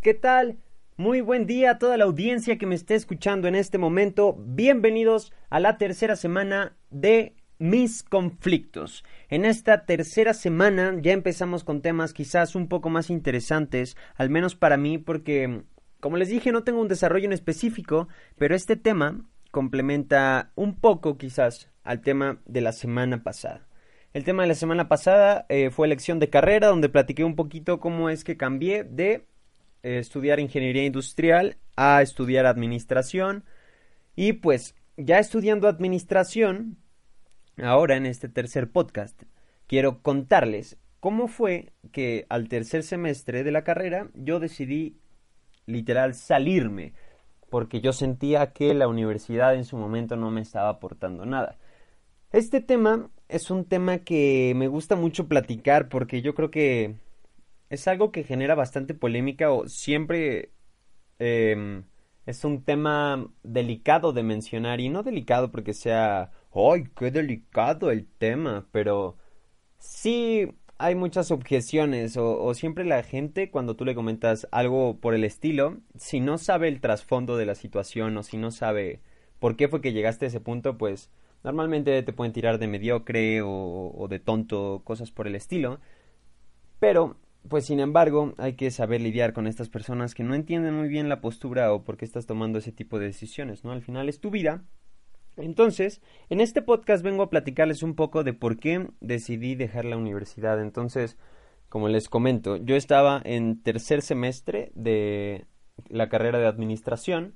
¿Qué tal? Muy buen día a toda la audiencia que me esté escuchando en este momento. Bienvenidos a la tercera semana de mis conflictos. En esta tercera semana ya empezamos con temas quizás un poco más interesantes, al menos para mí, porque, como les dije, no tengo un desarrollo en específico, pero este tema complementa un poco quizás al tema de la semana pasada. El tema de la semana pasada eh, fue elección de carrera, donde platiqué un poquito cómo es que cambié de eh, estudiar ingeniería industrial a estudiar administración. Y pues ya estudiando administración, ahora en este tercer podcast, quiero contarles cómo fue que al tercer semestre de la carrera yo decidí literal salirme, porque yo sentía que la universidad en su momento no me estaba aportando nada. Este tema es un tema que me gusta mucho platicar porque yo creo que es algo que genera bastante polémica o siempre em, es un tema delicado de mencionar y no delicado porque sea, ¡ay, qué delicado el tema! Pero sí hay muchas objeciones o, o, siempre la gente cuando tú le comentas algo por el estilo, si no sabe el trasfondo de la situación o si no sabe por qué fue que llegaste a ese punto, pues Normalmente te pueden tirar de mediocre o, de tonto, cosas por el estilo. Pero, pues sin embargo, hay que saber lidiar con estas personas que no entienden muy bien la postura o por qué estás tomando ese tipo de decisiones, ¿no? Al final es tu vida. Entonces, en este podcast vengo a platicarles un poco de por qué decidí dejar la universidad. Entonces, como les comento, yo estaba en tercer semestre de la carrera de administración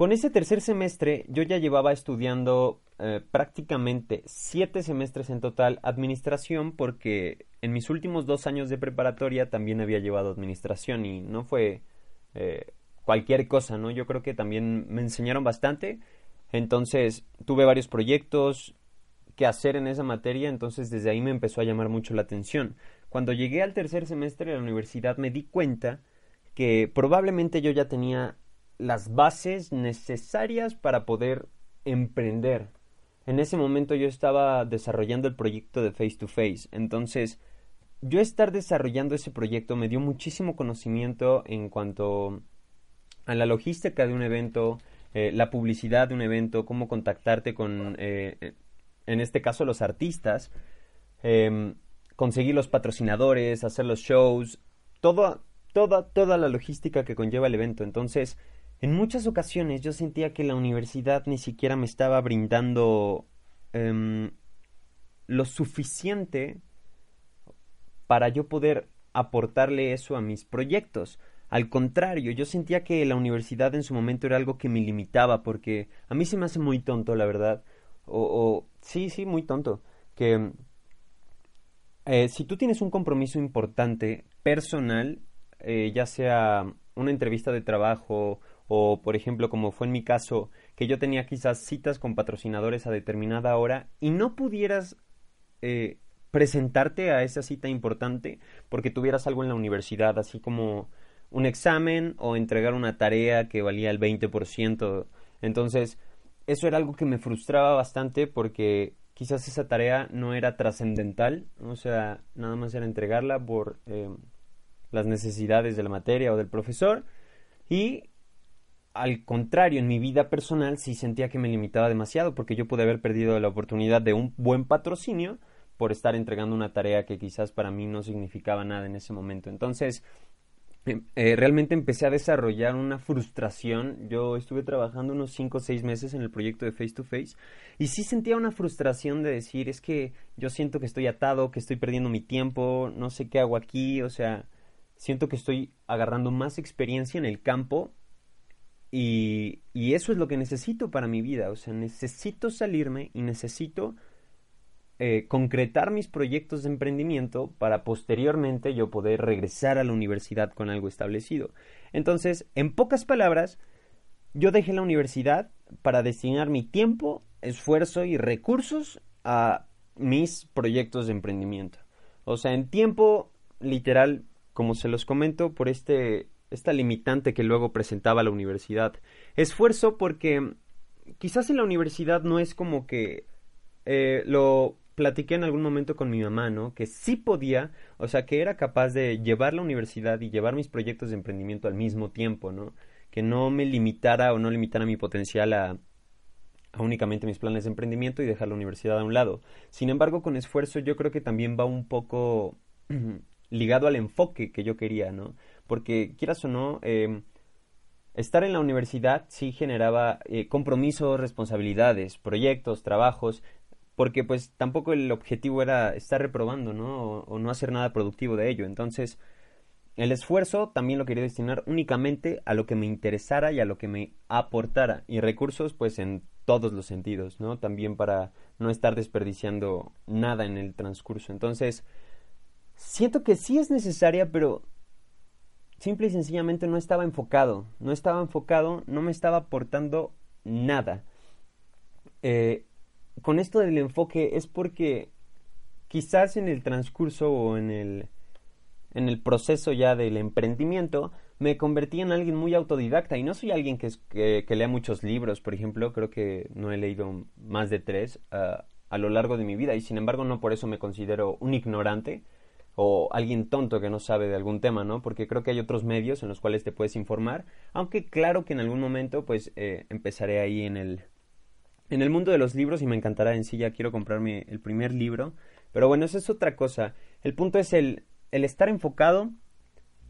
con ese tercer semestre yo ya llevaba estudiando eh, prácticamente siete semestres en total administración porque en mis últimos dos años de preparatoria también había llevado administración y no fue eh, cualquier cosa, ¿no? Yo creo que también me enseñaron bastante. Entonces tuve varios proyectos que hacer en esa materia, entonces desde ahí me empezó a llamar mucho la atención. Cuando llegué al tercer semestre de la universidad me di cuenta que probablemente yo ya tenía las bases necesarias para poder emprender. En ese momento yo estaba desarrollando el proyecto de Face to Face, entonces yo estar desarrollando ese proyecto me dio muchísimo conocimiento en cuanto a la logística de un evento, eh, la publicidad de un evento, cómo contactarte con, eh, en este caso, los artistas, em, conseguir los patrocinadores, hacer los shows, todo, toda, toda la logística que conlleva el evento. Entonces, en muchas ocasiones yo sentía que la universidad ni siquiera me estaba brindando em, lo suficiente para yo poder aportarle eso a mis proyectos. Al contrario, yo sentía que la universidad en su momento era algo que me limitaba porque a mí se me hace muy tonto, la verdad. O, sí, sí, muy tonto. Que eh, si tú tienes un compromiso importante, personal, eh, ya sea una entrevista de trabajo o por ejemplo como fue en mi caso que yo tenía quizás citas con patrocinadores a determinada hora y no pudieras eh, presentarte a esa cita importante porque tuvieras algo en la universidad así como un examen o entregar una tarea que valía el 20% entonces eso era algo que me frustraba bastante porque quizás esa tarea no era trascendental o sea nada más era entregarla por eh, las necesidades de la materia o del profesor y al contrario, en mi vida personal sí sentía que me limitaba demasiado porque yo pude haber perdido la oportunidad de un buen patrocinio por estar entregando una tarea que quizás para mí no significaba nada en ese momento. Entonces, em, eh, realmente empecé a desarrollar una frustración. Yo estuve trabajando unos 5 o 6 meses en el proyecto de Face to Face y sí sentía una frustración de decir, es que yo siento que estoy atado, que estoy perdiendo mi tiempo, no sé qué hago aquí, o sea, siento que estoy agarrando más experiencia en el campo y, y, eso es lo que necesito para mi vida. O sea, necesito salirme y necesito eh, concretar mis proyectos de emprendimiento para posteriormente yo poder regresar a la universidad con algo establecido. Entonces, en pocas palabras, yo dejé la universidad para destinar mi tiempo, esfuerzo y recursos a mis proyectos de emprendimiento. O sea, en tiempo literal, como se los comento, por este esta limitante que luego presentaba la universidad. Esfuerzo porque quizás en la universidad no es como que eh, lo platiqué en algún momento con mi mamá, ¿no? Que sí podía, o sea, que era capaz de llevar la universidad y llevar mis proyectos de emprendimiento al mismo tiempo, ¿no? Que no me limitara o no limitara mi potencial a, a únicamente mis planes de emprendimiento y dejar la universidad a un lado. Sin embargo, con esfuerzo yo creo que también va un poco ligado al enfoque que yo quería, ¿no? Porque quieras o no, eh, estar en la universidad sí generaba eh, compromisos, responsabilidades, proyectos, trabajos, porque pues tampoco el objetivo era estar reprobando, ¿no? O, no hacer nada productivo de ello. Entonces, el esfuerzo también lo quería destinar únicamente a lo que me interesara y a lo que me aportara. Y recursos, pues en todos los sentidos, ¿no? También para no estar desperdiciando nada en el transcurso. Entonces, siento que sí es necesaria, pero simple y sencillamente no estaba enfocado. No estaba enfocado, no me estaba aportando nada. Eh, con esto del enfoque es porque quizás en el transcurso o en el, en el proceso ya del emprendimiento me convertí en alguien muy autodidacta y no soy alguien que, que, lea muchos libros, por ejemplo, creo que no he leído más de tres ah, a lo largo de mi vida y sin embargo no por eso me considero un ignorante o alguien tonto que no sabe de algún tema, ¿no? Porque creo que hay otros medios en los cuales te puedes informar, aunque claro que en algún momento pues eh, empezaré ahí en el en el mundo de los libros y me encantará en sí, ya quiero comprarme el primer libro. Pero bueno, eso es otra cosa. El punto es el, el estar enfocado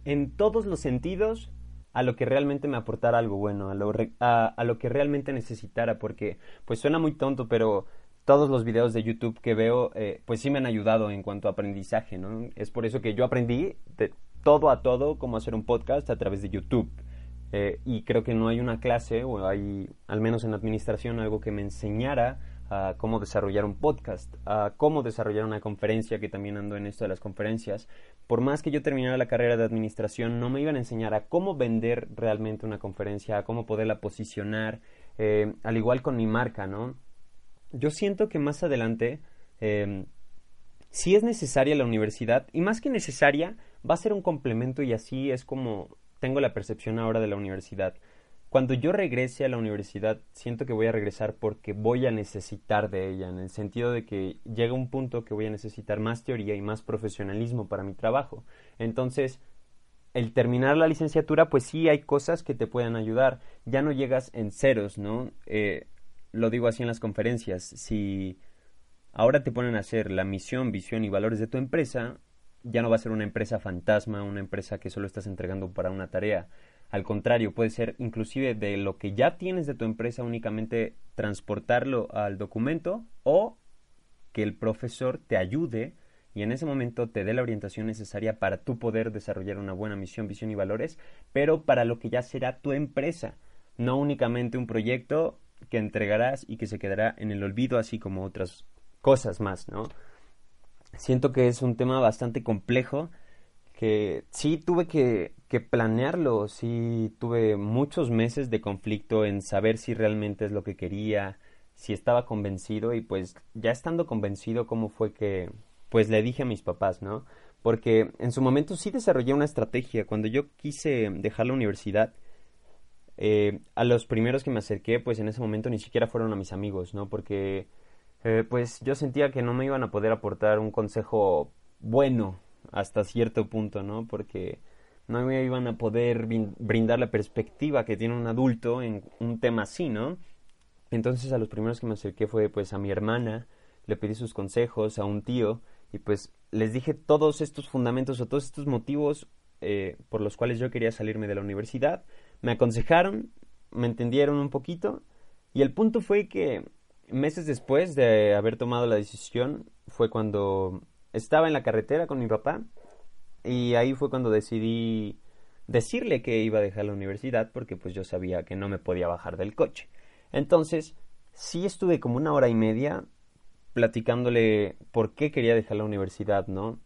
en todos los sentidos a lo que realmente me aportara algo bueno, a lo, a, a lo que realmente necesitara, porque pues suena muy tonto, pero todos los videos de YouTube que veo, eh, pues sí me han ayudado en cuanto a aprendizaje, ¿no? Es por eso que yo aprendí de todo a todo cómo hacer un podcast a través de YouTube. Eh, y creo que no hay una clase, o hay, al menos en administración, algo que me enseñara a cómo desarrollar un podcast, a cómo desarrollar una conferencia, que también ando en esto de las conferencias. Por más que yo terminara la carrera de administración, no me iban a enseñar a cómo vender realmente una conferencia, a cómo poderla posicionar, eh, al igual con mi marca, ¿no? Yo siento que más adelante, eh, si es necesaria la universidad, y más que necesaria, va a ser un complemento y así es como tengo la percepción ahora de la universidad. Cuando yo regrese a la universidad, siento que voy a regresar porque voy a necesitar de ella, en el sentido de que llega un punto que voy a necesitar más teoría y más profesionalismo para mi trabajo. Entonces, el terminar la licenciatura, pues sí hay cosas que te pueden ayudar. Ya no llegas en ceros, ¿no? Eh, lo digo así en las conferencias. Si ahora te ponen a hacer la misión, visión y valores de tu empresa, ya no va a ser una empresa fantasma, una empresa que solo estás entregando para una tarea. Al contrario, puede ser inclusive de lo que ya tienes de tu empresa únicamente transportarlo al documento o que el profesor te ayude y en ese momento te dé la orientación necesaria para tú poder desarrollar una buena misión, visión y valores, pero para lo que ya será tu empresa, no únicamente un proyecto que entregarás y que se quedará en el olvido, así como otras cosas más, ¿no? siento que es un tema bastante complejo que sí tuve que, que, planearlo, sí tuve muchos meses de conflicto en saber si realmente es lo que quería, si estaba convencido y pues ya estando convencido cómo fue que pues le dije a mis papás, ¿no? Porque en su momento sí desarrollé una estrategia. Cuando yo quise dejar la universidad, eh, a los primeros que me acerqué, pues en ese momento ni siquiera fueron a mis amigos, ¿no? Porque eh, pues yo sentía que no me iban a poder aportar un consejo bueno hasta cierto punto, ¿no? Porque no me iban a poder brindar la perspectiva que tiene un adulto en un tema así, ¿no? Entonces a los primeros que me acerqué fue pues a mi hermana, le pedí sus consejos, a un tío, y pues les dije todos estos fundamentos o todos estos motivos eh, por los cuales yo quería salirme de la universidad. Me aconsejaron, me entendieron un poquito, y el punto fue que meses después de haber tomado la decisión fue cuando estaba en la carretera con mi papá y ahí fue cuando decidí decirle que iba a dejar la universidad porque pues yo sabía que no me podía bajar del coche. Entonces, sí estuve como una hora y media platicándole por qué quería dejar la universidad, ¿no?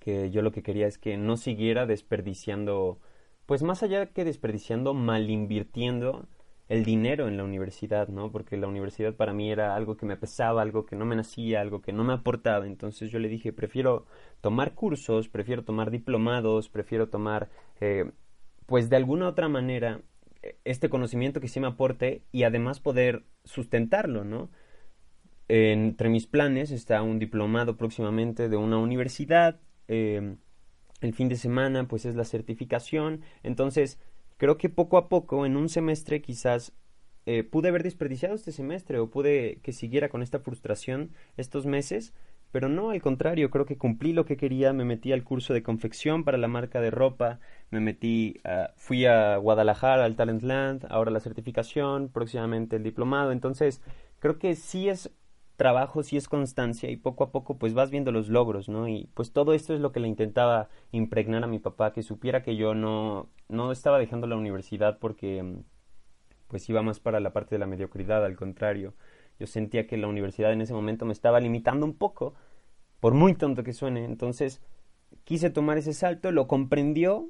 Que yo lo que quería es que no siguiera desperdiciando, pues más allá que desperdiciando, mal invirtiendo el dinero en la universidad, ¿no? Porque la universidad para mí era algo que me pesaba, algo que no me nacía, algo que no me aportaba. Entonces yo le dije, prefiero tomar cursos, prefiero tomar diplomados, prefiero tomar, eh, pues de alguna otra manera, este conocimiento que sí me aporte y además poder sustentarlo, ¿no? entre mis planes está un diplomado próximamente de una universidad. Eh, el fin de semana pues es la certificación. Entonces creo que poco a poco en un semestre quizás eh, pude haber desperdiciado este semestre o pude que siguiera con esta frustración estos meses. Pero no, al contrario, creo que cumplí lo que quería, me metí al curso de confección para la marca de ropa, me metí, fui a Guadalajara, al Talentland, ahora la certificación, próximamente el diplomado, entonces creo que sí es trabajo, sí es constancia y poco a poco pues vas viendo los logros, ¿no? Y pues todo esto es lo que le intentaba impregnar a mi papá, que supiera que yo no, no estaba dejando la universidad porque pues iba más para la parte de la mediocridad, al contrario, yo sentía que la universidad en ese momento me estaba limitando un poco, por muy tonto que suene, entonces quise tomar ese salto, lo comprendió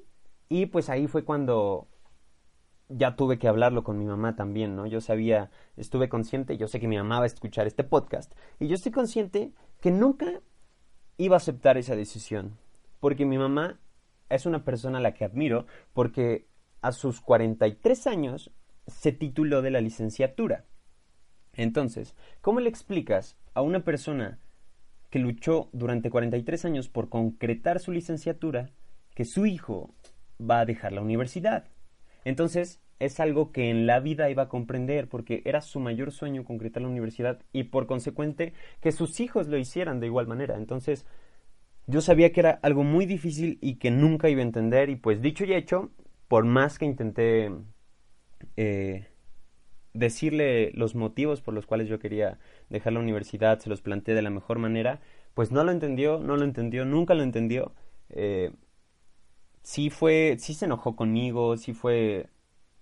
y pues ahí fue cuando ya tuve que hablarlo con mi mamá también, ¿no? Yo sabía, estuve consciente, yo sé que mi mamá va a escuchar este podcast, y yo estoy consciente que nunca iba a aceptar esa decisión, porque mi mamá es una persona a la que admiro, porque a sus 43 años se tituló de la licenciatura. Entonces, ¿cómo le explicas a una persona que luchó durante 43 años por concretar su licenciatura que su hijo va a dejar la universidad? Entonces, es algo que en la vida iba a comprender porque era su mayor sueño concretar la universidad y por consecuente que sus hijos lo hicieran de igual manera. Entonces, yo sabía que era algo muy difícil y que nunca iba a entender y pues dicho y hecho, por más que intenté eh, decirle los motivos por los cuales yo quería dejar la universidad, se los planteé de la mejor manera, pues no lo entendió, no lo entendió, nunca lo entendió. Eh, sí fue, sí se enojó conmigo, sí fue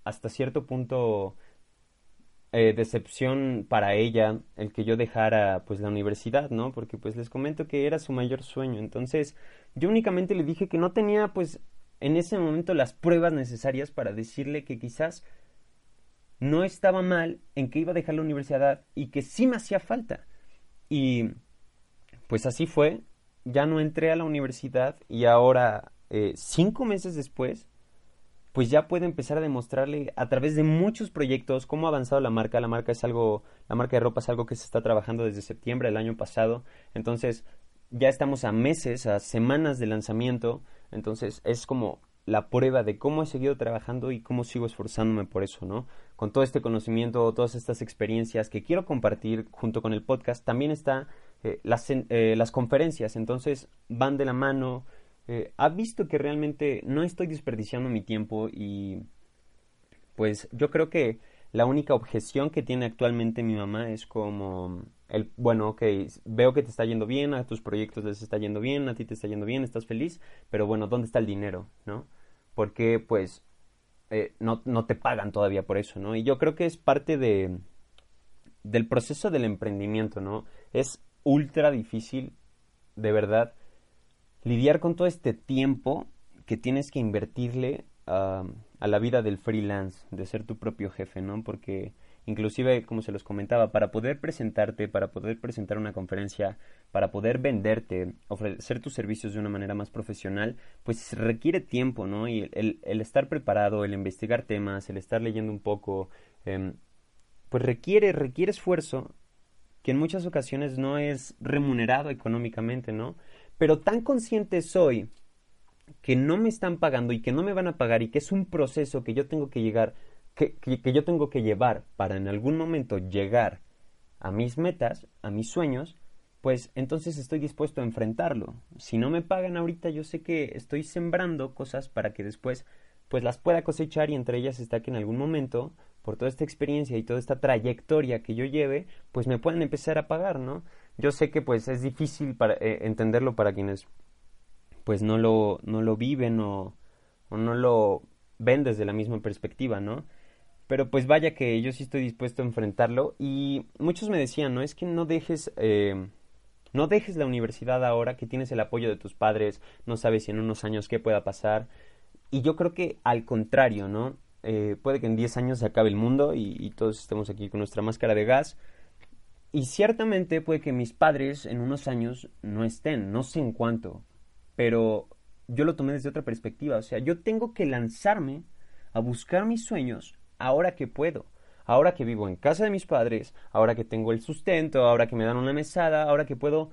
hasta cierto punto eh, decepción para ella el que yo dejara pues la universidad, ¿no? Porque pues les comento que era su mayor sueño. Entonces yo únicamente le dije que no tenía pues en ese momento las pruebas necesarias para decirle que quizás no estaba mal en que iba a dejar la universidad y que sí me hacía falta. Y pues así fue, ya no entré a la universidad y ahora eh, cinco meses después, pues ya puede empezar a demostrarle a través de muchos proyectos cómo ha avanzado la marca. La marca es algo, la marca de ropa es algo que se está trabajando desde septiembre del año pasado. Entonces, ya estamos a meses, a semanas de lanzamiento. Entonces, es como la prueba de cómo he seguido trabajando y cómo sigo esforzándome por eso, ¿no? Con todo este conocimiento, todas estas experiencias que quiero compartir junto con el podcast, también está eh, las, eh, las conferencias. Entonces, van de la mano eh, ha visto que realmente no estoy desperdiciando mi tiempo y pues yo creo que la única objeción que tiene actualmente mi mamá es como el, bueno, ok, veo que te está yendo bien, a tus proyectos les está yendo bien, a ti te está yendo bien, estás feliz, pero bueno, ¿dónde está el dinero? ¿No? Porque pues eh, no, no te pagan todavía por eso, ¿no? Y yo creo que es parte de, del proceso del emprendimiento, ¿no? Es ultra difícil, de verdad, lidiar con todo este tiempo que tienes que invertirle a la vida del freelance, de ser tu propio jefe, ¿no? Porque inclusive, como se los comentaba, para poder presentarte, para poder presentar una conferencia, para poder venderte, ofrecer tus servicios de una manera más profesional, pues requiere tiempo, ¿no? Y el, el estar preparado, el investigar temas, el estar leyendo un poco, em, pues requiere, requiere esfuerzo que en muchas ocasiones no es remunerado económicamente, ¿no? Pero tan consciente soy que no me están pagando y que no me van a pagar y que es un proceso que yo tengo que llegar, que, que, yo tengo que llevar para en algún momento llegar a mis metas, a mis sueños, pues entonces estoy dispuesto a enfrentarlo. Si no me pagan ahorita, yo sé que estoy sembrando cosas para que después pues las pueda cosechar y entre ellas está que en algún momento, por toda esta experiencia y toda esta trayectoria que yo lleve, pues me puedan empezar a pagar, ¿no? Yo sé que pues es difícil para, eh, entenderlo para quienes pues no lo, no lo viven o, o, no lo ven desde la misma perspectiva, ¿no? Pero pues vaya que yo sí estoy dispuesto a enfrentarlo y muchos me decían, ¿no? Es que no dejes... Eh, no dejes la universidad ahora que tienes el apoyo de tus padres, no sabes si en unos años qué pueda pasar. Y yo creo que al contrario, ¿no? Eh, puede que en 10 años se acabe el mundo y, y, todos estemos aquí con nuestra máscara de gas, y ciertamente puede que mis padres en unos años no estén, no sé en cuánto, pero yo lo tomé desde otra perspectiva, o sea, yo tengo que lanzarme a buscar mis sueños ahora que puedo, ahora que vivo en casa de mis padres, ahora que tengo el sustento, ahora que me dan una mesada, ahora que puedo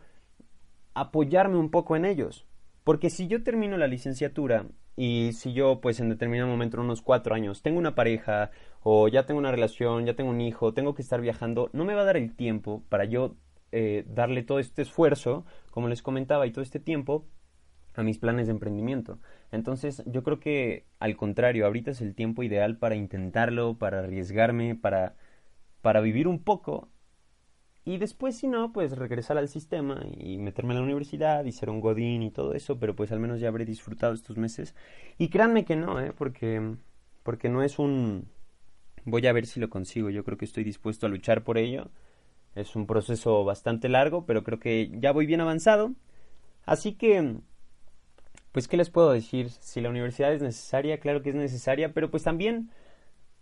apoyarme un poco en ellos. Porque si yo termino la licenciatura y si yo, pues en determinado momento, en unos cuatro años, tengo una pareja o ya tengo una relación, ya tengo un hijo, tengo que estar viajando, no me va a dar el tiempo para yo eh, darle todo este esfuerzo, como les comentaba, y todo este tiempo a mis planes de emprendimiento. Entonces, yo creo que al contrario, ahorita es el tiempo ideal para intentarlo, para arriesgarme, para, para vivir un poco y después, si no, pues regresar al sistema y meterme a la universidad y ser un godín y todo eso, pero pues al menos ya habré disfrutado estos meses. Y créanme que no, ¿eh? Porque, porque no es un... Voy a ver si lo consigo, yo creo que estoy dispuesto a luchar por ello. Es un proceso bastante largo, pero creo que ya voy bien avanzado. Así que, pues, ¿qué les puedo decir? Si la universidad es necesaria, claro que es necesaria, pero pues también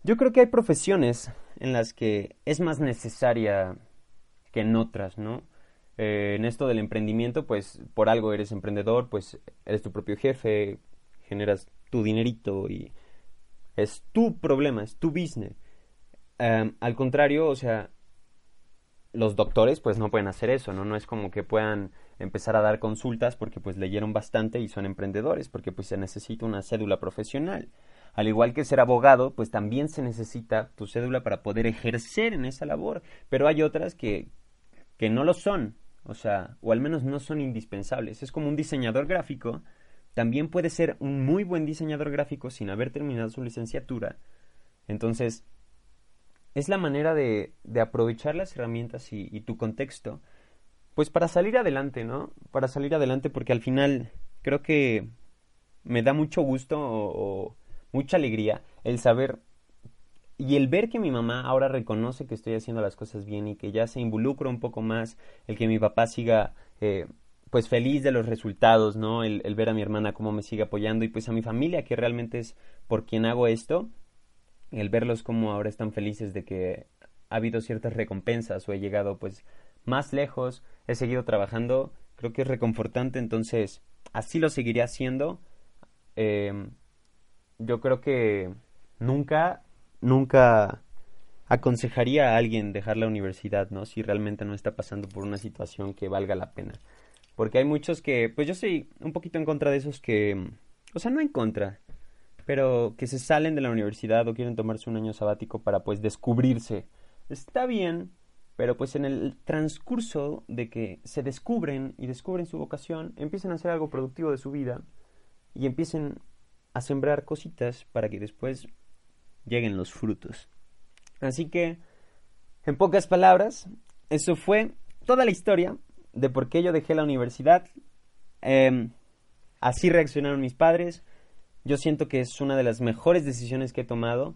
yo creo que hay profesiones en las que es más necesaria que en otras, ¿no? Eh, en esto del emprendimiento, pues por algo eres emprendedor, pues eres tu propio jefe, generas tu dinerito y es tu problema, es tu business. al contrario, o sea, los doctores pues no pueden hacer eso, ¿no? No es como que puedan empezar a dar consultas porque pues leyeron bastante y son emprendedores, porque pues se necesita una cédula profesional. Al igual que ser abogado, pues también se necesita tu cédula para poder ejercer en esa labor, pero hay otras que, que no lo son, o sea, o al menos no son indispensables. Es como un diseñador gráfico, también puede ser un muy buen diseñador gráfico sin haber terminado su licenciatura. Entonces, es la manera de, de aprovechar las herramientas y, tu contexto, pues para salir adelante, ¿no? Para salir adelante porque al final creo que me da mucho gusto o mucha alegría el saber y el ver que mi mamá ahora reconoce que estoy haciendo las cosas bien y que ya se involucra un poco más, el que mi papá siga eh, pues feliz de los resultados, ¿no? El, ver a mi hermana cómo me sigue apoyando y pues a mi familia que realmente es por quien hago esto, el verlos como ahora están felices de que ha habido ciertas recompensas o he llegado pues más lejos, he seguido trabajando, creo que es reconfortante, entonces así lo seguiré haciendo. Em, yo creo que nunca nunca aconsejaría a alguien dejar la universidad, ¿no? Si realmente no está pasando por una situación que valga la pena. Porque hay muchos que, pues yo soy un poquito en contra de esos que, o sea, no en contra, pero que se salen de la universidad o quieren tomarse un año sabático para pues descubrirse. Está bien, pero pues en el transcurso de que se descubren y descubren su vocación, empiezan a hacer algo productivo de su vida y empiecen a sembrar cositas para que después lleguen los frutos. Así que, en pocas palabras, eso fue toda la historia de por qué yo dejé la universidad. Em, así reaccionaron mis padres. Yo siento que es una de las mejores decisiones que he tomado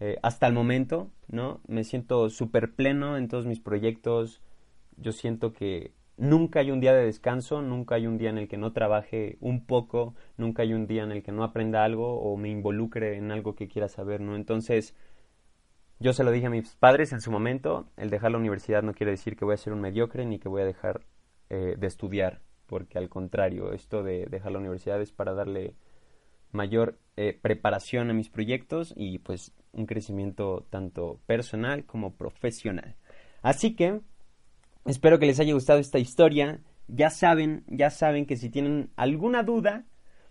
eh, hasta el momento, ¿no? Me siento súper pleno en todos mis proyectos. Yo siento que nunca hay un día de descanso, nunca hay un día en el que no trabaje un poco, nunca hay un día en el que no aprenda algo o me involucre en algo que quiera saber, ¿no? Entonces, yo se lo dije a mis padres en su momento, el dejar la universidad no quiere decir que voy a ser un mediocre ni que voy a dejar eh, de estudiar, porque al contrario, esto de dejar la universidad es para darle mayor eh, preparación a mis proyectos y pues un crecimiento tanto personal como profesional. Así que Espero que les haya gustado esta historia. Ya saben, ya saben que si tienen alguna duda,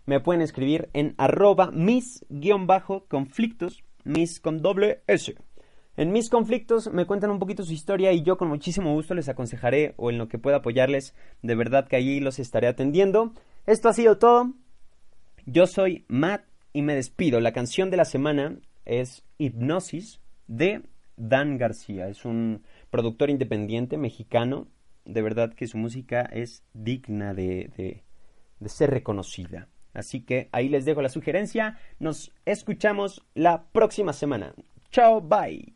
me pueden escribir en arroba mis-conflictos, mis con doble S. En mis conflictos me cuentan un poquito su historia y yo con muchísimo gusto les aconsejaré o en lo que pueda apoyarles. De verdad que allí los estaré atendiendo. Esto ha sido todo. Yo soy Matt y me despido. La canción de la semana es Hipnosis de Dan García. Es un productor independiente mexicano. De verdad que su música es digna de, de ser reconocida. Así que ahí les dejo la sugerencia. Nos escuchamos la próxima semana. Chao, bye.